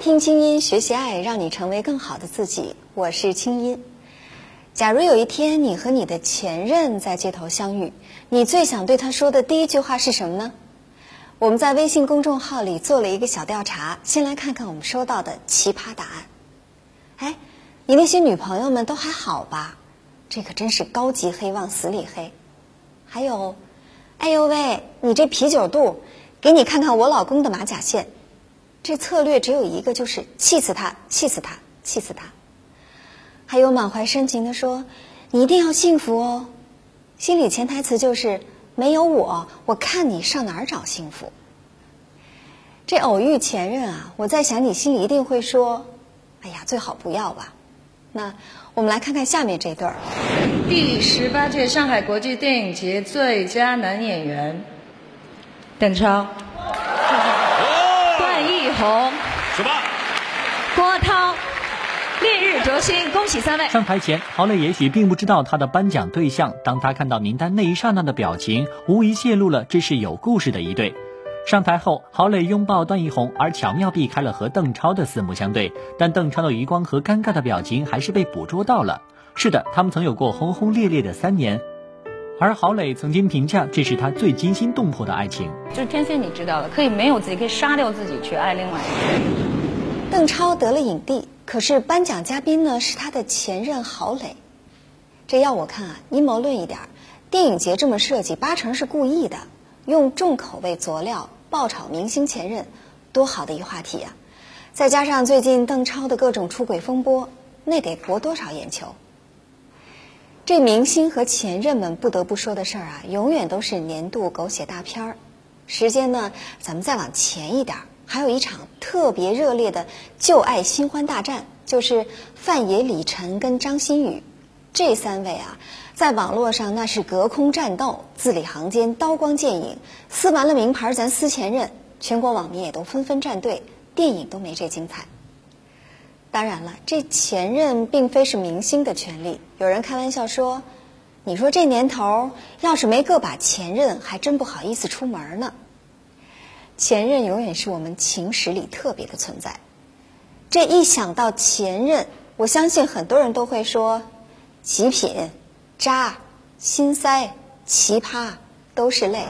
听清音，学习爱，让你成为更好的自己。我是清音。假如有一天你和你的前任在街头相遇，你最想对他说的第一句话是什么呢？我们在微信公众号里做了一个小调查，先来看看我们收到的奇葩答案。哎，你那些女朋友们都还好吧？这可真是高级黑往死里黑。还有，哎呦喂，你这啤酒肚，给你看看我老公的马甲线。这策略只有一个，就是气死他，气死他，气死他。还有满怀深情的说：“你一定要幸福哦。”心里潜台词就是：“没有我，我看你上哪儿找幸福。”这偶遇前任啊，我在想你心里一定会说：“哎呀，最好不要吧。”那我们来看看下面这对儿。第十八届上海国际电影节最佳男演员，邓超、段奕宏、什么？郭涛。烈日灼心，恭喜三位！上台前，郝蕾也许并不知道他的颁奖对象。当他看到名单那一刹那的表情，无疑泄露了这是有故事的一对。上台后，郝蕾拥抱段奕宏，而巧妙避开了和邓超的四目相对。但邓超的余光和尴尬的表情还是被捕捉到了。是的，他们曾有过轰轰烈烈的三年，而郝蕾曾经评价这是他最惊心动魄的爱情。就是天蝎，你知道的，可以没有自己，可以杀掉自己去爱另外一个人。邓超得了影帝。可是颁奖嘉宾呢是他的前任郝蕾，这要我看啊，阴谋论一点，电影节这么设计八成是故意的，用重口味佐料爆炒明星前任，多好的一话题啊！再加上最近邓超的各种出轨风波，那得博多少眼球？这明星和前任们不得不说的事儿啊，永远都是年度狗血大片儿。时间呢，咱们再往前一点。还有一场特别热烈的旧爱新欢大战，就是范爷、李晨跟张馨予这三位啊，在网络上那是隔空战斗，字里行间刀光剑影，撕完了名牌咱撕前任，全国网民也都纷纷站队，电影都没这精彩。当然了，这前任并非是明星的权利，有人开玩笑说：“你说这年头要是没个把前任，还真不好意思出门呢。”前任永远是我们情史里特别的存在。这一想到前任，我相信很多人都会说：极品、渣、心塞、奇葩，都是泪。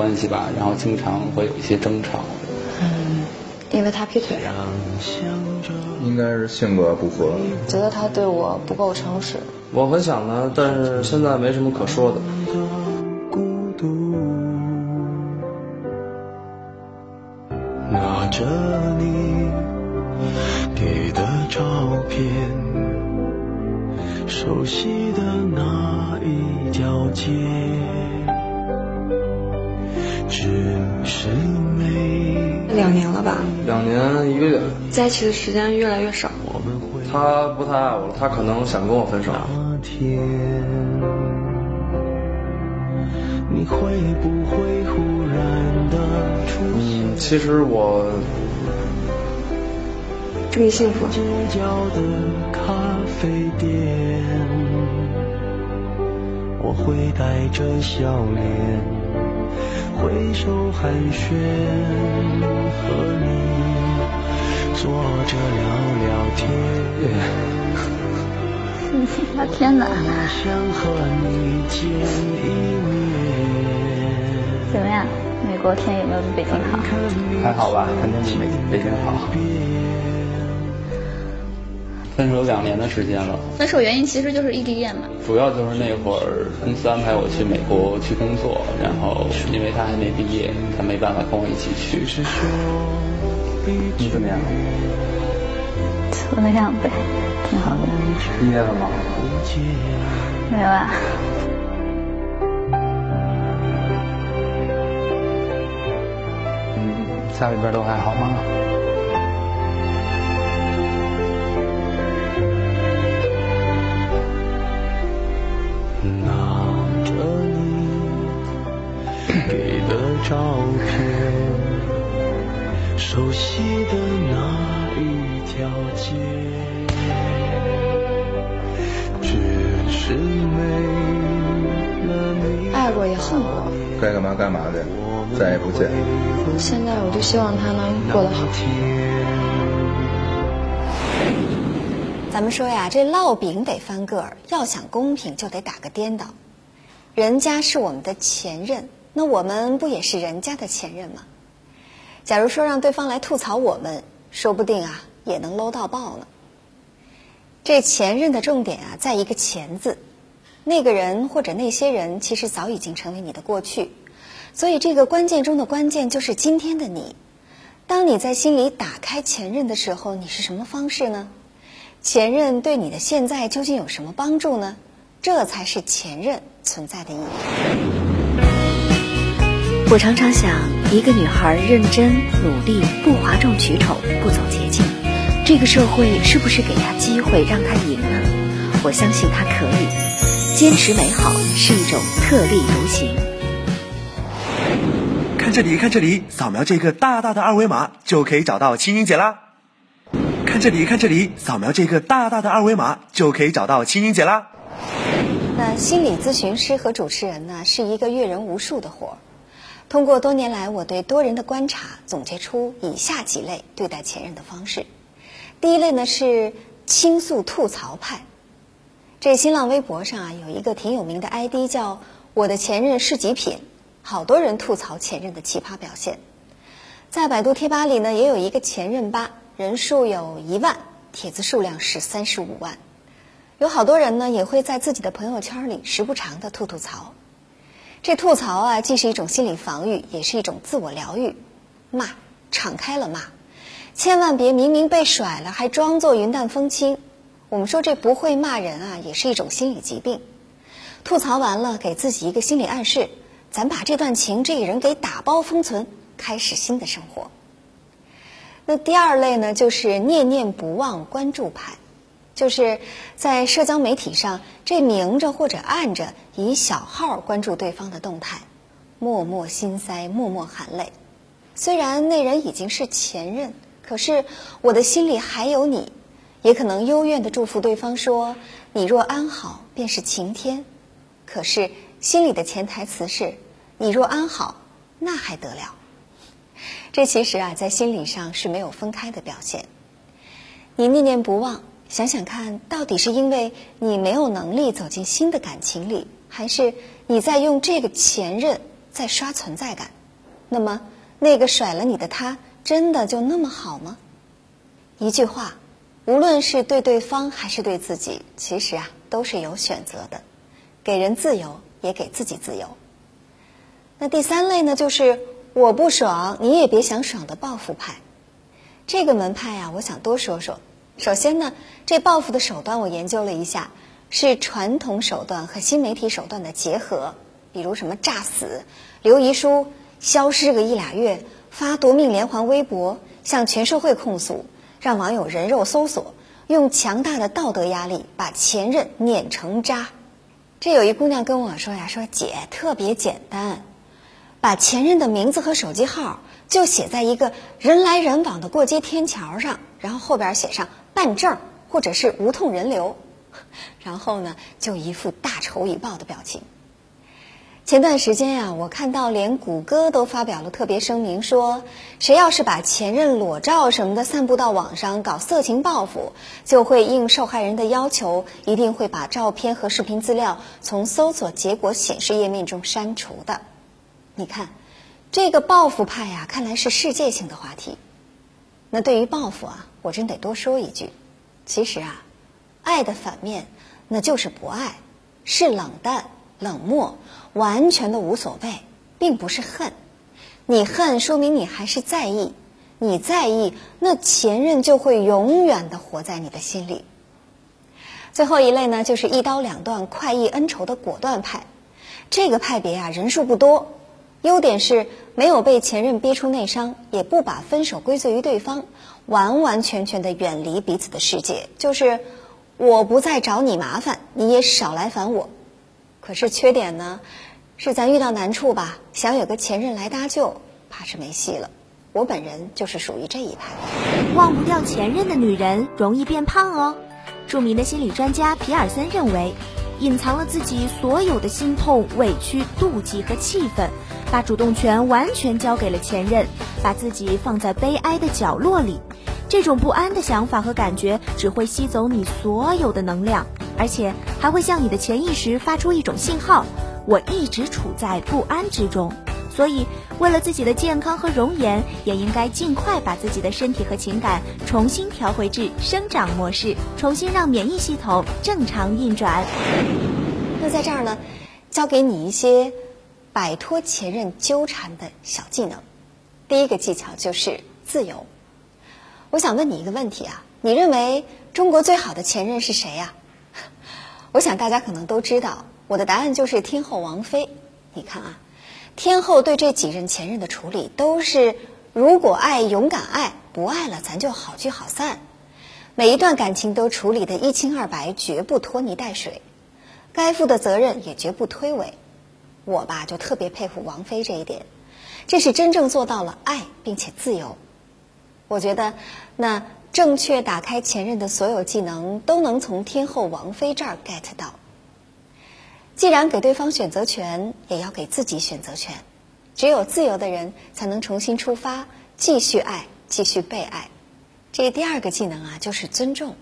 关系吧，然后经常会有一些争吵。嗯，因为他劈腿。应该是性格不合。觉得他对我不够诚实。我很想他，但是现在没什么可说的。拿着你给的照片，熟悉的那一条街。只是美。两年了吧？两年一个月。在一起的时间越来越少。他不太爱我了，他可能想跟我分手。你会不会忽然的出现？嗯，其实我祝你幸福。街角的咖啡店，我会带着笑脸。挥手寒暄，和你坐着聊聊天。啊天哪！怎么样？美国天有没有比北京好？还好吧，肯定比北京好。分手两年的时间了。分手原因其实就是异地恋嘛。主要就是那会儿公司安排我去美国去工作，然后因为他还没毕业，他没办法跟我一起去。你怎么样？就那样呗，挺好的。毕业了吗？没有啊。家里边都还好吗？给的照片，熟悉的那一条街，只是没了你。爱过也恨过，该干嘛干嘛的，再也不见。现在我就希望他能过得好。咱们说呀，这烙饼得翻个儿，要想公平就得打个颠倒。人家是我们的前任，那我们不也是人家的前任吗？假如说让对方来吐槽我们，说不定啊也能搂到爆呢。这前任的重点啊，在一个“前”字。那个人或者那些人，其实早已经成为你的过去，所以这个关键中的关键就是今天的你。当你在心里打开前任的时候，你是什么方式呢？前任对你的现在究竟有什么帮助呢？这才是前任存在的意义。我常常想，一个女孩认真努力，不哗众取宠，不走捷径，这个社会是不是给她机会让她赢呢？我相信她可以。坚持美好是一种特立独行。看这里，看这里，扫描这个大大的二维码就可以找到青音姐啦。看这里，看这里，扫描这个大大的二维码就可以找到青音姐啦。那心理咨询师和主持人呢，是一个阅人无数的活儿。通过多年来我对多人的观察，总结出以下几类对待前任的方式。第一类呢是倾诉吐槽派。这新浪微博上啊有一个挺有名的 ID 叫“我的前任是极品”，好多人吐槽前任的奇葩表现。在百度贴吧里呢也有一个前任吧，人数有一万，帖子数量是三十五万。有好多人呢也会在自己的朋友圈里时不常的吐吐槽。这吐槽啊，既是一种心理防御，也是一种自我疗愈。骂，敞开了骂，千万别明明被甩了还装作云淡风轻。我们说这不会骂人啊，也是一种心理疾病。吐槽完了，给自己一个心理暗示，咱把这段情、这个人给打包封存，开始新的生活。那第二类呢，就是念念不忘关注派。就是在社交媒体上，这明着或者暗着以小号关注对方的动态，默默心塞，默默含泪。虽然那人已经是前任，可是我的心里还有你，也可能幽怨的祝福对方说：“你若安好，便是晴天。”可是心里的潜台词是：“你若安好，那还得了？”这其实啊，在心理上是没有分开的表现。你念念不忘。想想看，到底是因为你没有能力走进新的感情里，还是你在用这个前任在刷存在感？那么，那个甩了你的他，真的就那么好吗？一句话，无论是对对方还是对自己，其实啊都是有选择的，给人自由，也给自己自由。那第三类呢，就是我不爽，你也别想爽的报复派。这个门派啊，我想多说说。首先呢，这报复的手段我研究了一下，是传统手段和新媒体手段的结合。比如什么诈死、留遗书、消失个一俩月、发夺命连环微博，向全社会控诉，让网友人肉搜索，用强大的道德压力把前任碾成渣。这有一姑娘跟我说呀，说姐特别简单，把前任的名字和手机号就写在一个人来人往的过街天桥上，然后后边写上。办证或者是无痛人流，然后呢，就一副大仇已报的表情。前段时间呀，我看到连谷歌都发表了特别声明，说谁要是把前任裸照什么的散布到网上搞色情报复，就会应受害人的要求，一定会把照片和视频资料从搜索结果显示页面中删除的。你看，这个报复派呀，看来是世界性的话题。那对于报复啊。我真得多说一句，其实啊，爱的反面那就是不爱，是冷淡、冷漠，完全的无所谓，并不是恨。你恨说明你还是在意，你在意，那前任就会永远的活在你的心里。最后一类呢，就是一刀两断、快意恩仇的果断派。这个派别啊，人数不多，优点是没有被前任逼出内伤，也不把分手归罪于对方，完完全全的远离彼此的世界，就是我不再找你麻烦，你也少来烦我。可是缺点呢，是咱遇到难处吧，想有个前任来搭救，怕是没戏了。我本人就是属于这一派。忘不掉前任的女人容易变胖哦。著名的心理专家皮尔森认为。隐藏了自己所有的心痛、委屈、妒忌和气愤，把主动权完全交给了前任，把自己放在悲哀的角落里。这种不安的想法和感觉只会吸走你所有的能量，而且还会向你的潜意识发出一种信号：我一直处在不安之中。所以，为了自己的健康和容颜，也应该尽快把自己的身体和情感重新调回至生长模式，重新让免疫系统正常运转。那在这儿呢，教给你一些摆脱前任纠缠的小技能。第一个技巧就是自由。我想问你一个问题啊，你认为中国最好的前任是谁呀？我想大家可能都知道，我的答案就是天后王菲。你看啊。天后对这几任前任的处理都是：如果爱，勇敢爱；不爱了，咱就好聚好散。每一段感情都处理得一清二白，绝不拖泥带水，该负的责任也绝不推诿。我吧，就特别佩服王菲这一点，这是真正做到了爱并且自由。我觉得，那正确打开前任的所有技能，都能从天后王菲这儿 get 到。既然给对方选择权，也要给自己选择权。只有自由的人，才能重新出发，继续爱，继续被爱。这第二个技能啊，就是尊重。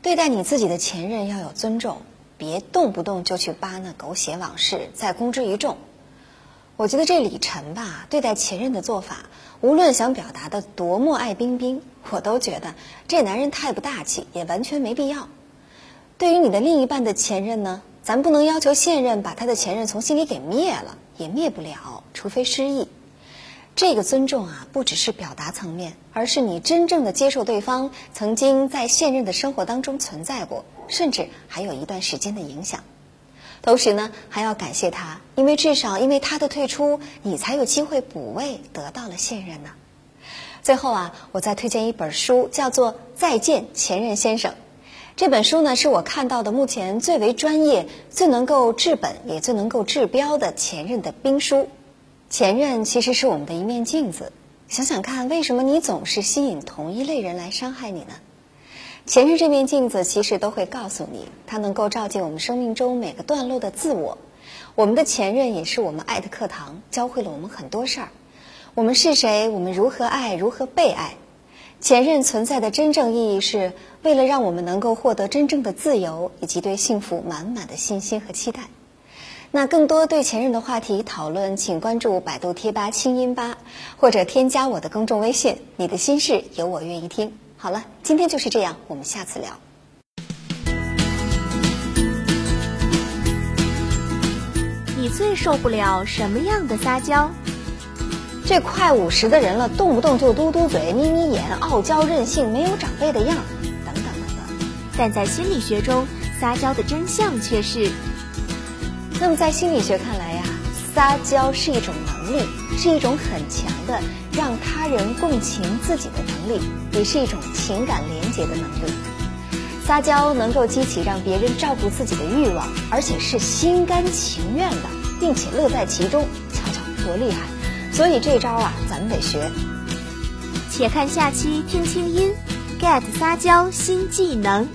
对待你自己的前任要有尊重，别动不动就去扒那狗血往事，再公之于众。我觉得这李晨吧，对待前任的做法，无论想表达的多么爱冰冰，我都觉得这男人太不大气，也完全没必要。对于你的另一半的前任呢？咱不能要求现任把他的前任从心里给灭了，也灭不了，除非失忆。这个尊重啊，不只是表达层面，而是你真正的接受对方曾经在现任的生活当中存在过，甚至还有一段时间的影响。同时呢，还要感谢他，因为至少因为他的退出，你才有机会补位，得到了现任呢。最后啊，我再推荐一本书，叫做《再见前任先生》。这本书呢，是我看到的目前最为专业、最能够治本也最能够治标的前任的兵书。前任其实是我们的一面镜子，想想看，为什么你总是吸引同一类人来伤害你呢？前任这面镜子其实都会告诉你，它能够照见我们生命中每个段落的自我。我们的前任也是我们爱的课堂，教会了我们很多事儿。我们是谁？我们如何爱？如何被爱？前任存在的真正意义，是为了让我们能够获得真正的自由，以及对幸福满满的信心和期待。那更多对前任的话题讨论，请关注百度贴吧“清音吧”，或者添加我的公众微信。你的心事，有我愿意听。好了，今天就是这样，我们下次聊。你最受不了什么样的撒娇？这快五十的人了，动不动就嘟嘟嘴、眯眯眼、傲娇任性、没有长辈的样，等等等等。但在心理学中，撒娇的真相却是：那么在心理学看来呀，撒娇是一种能力，是一种很强的让他人共情自己的能力，也是一种情感连接的能力。撒娇能够激起让别人照顾自己的欲望，而且是心甘情愿的，并且乐在其中。瞧瞧多厉害！所以这招啊，咱们得学。且看下期听清音，get 撒娇新技能。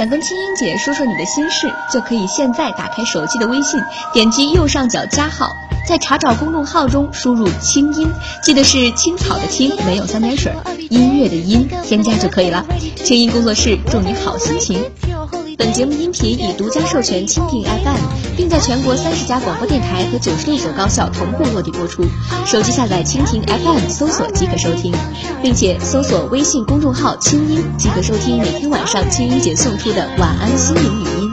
想跟青音姐说说你的心事，就可以现在打开手机的微信，点击右上角加号，在查找公众号中输入“青音”，记得是青草的青，没有三点水，音乐的音，添加就可以了。青音工作室祝你好心情。本节目音频已独家授权蜻蜓 FM，并在全国三十家广播电台和九十六所高校同步落地播出。手机下载蜻蜓 FM 搜索即可收听，并且搜索微信公众号“清音”即可收听每天晚上清音姐送出的晚安心灵语音。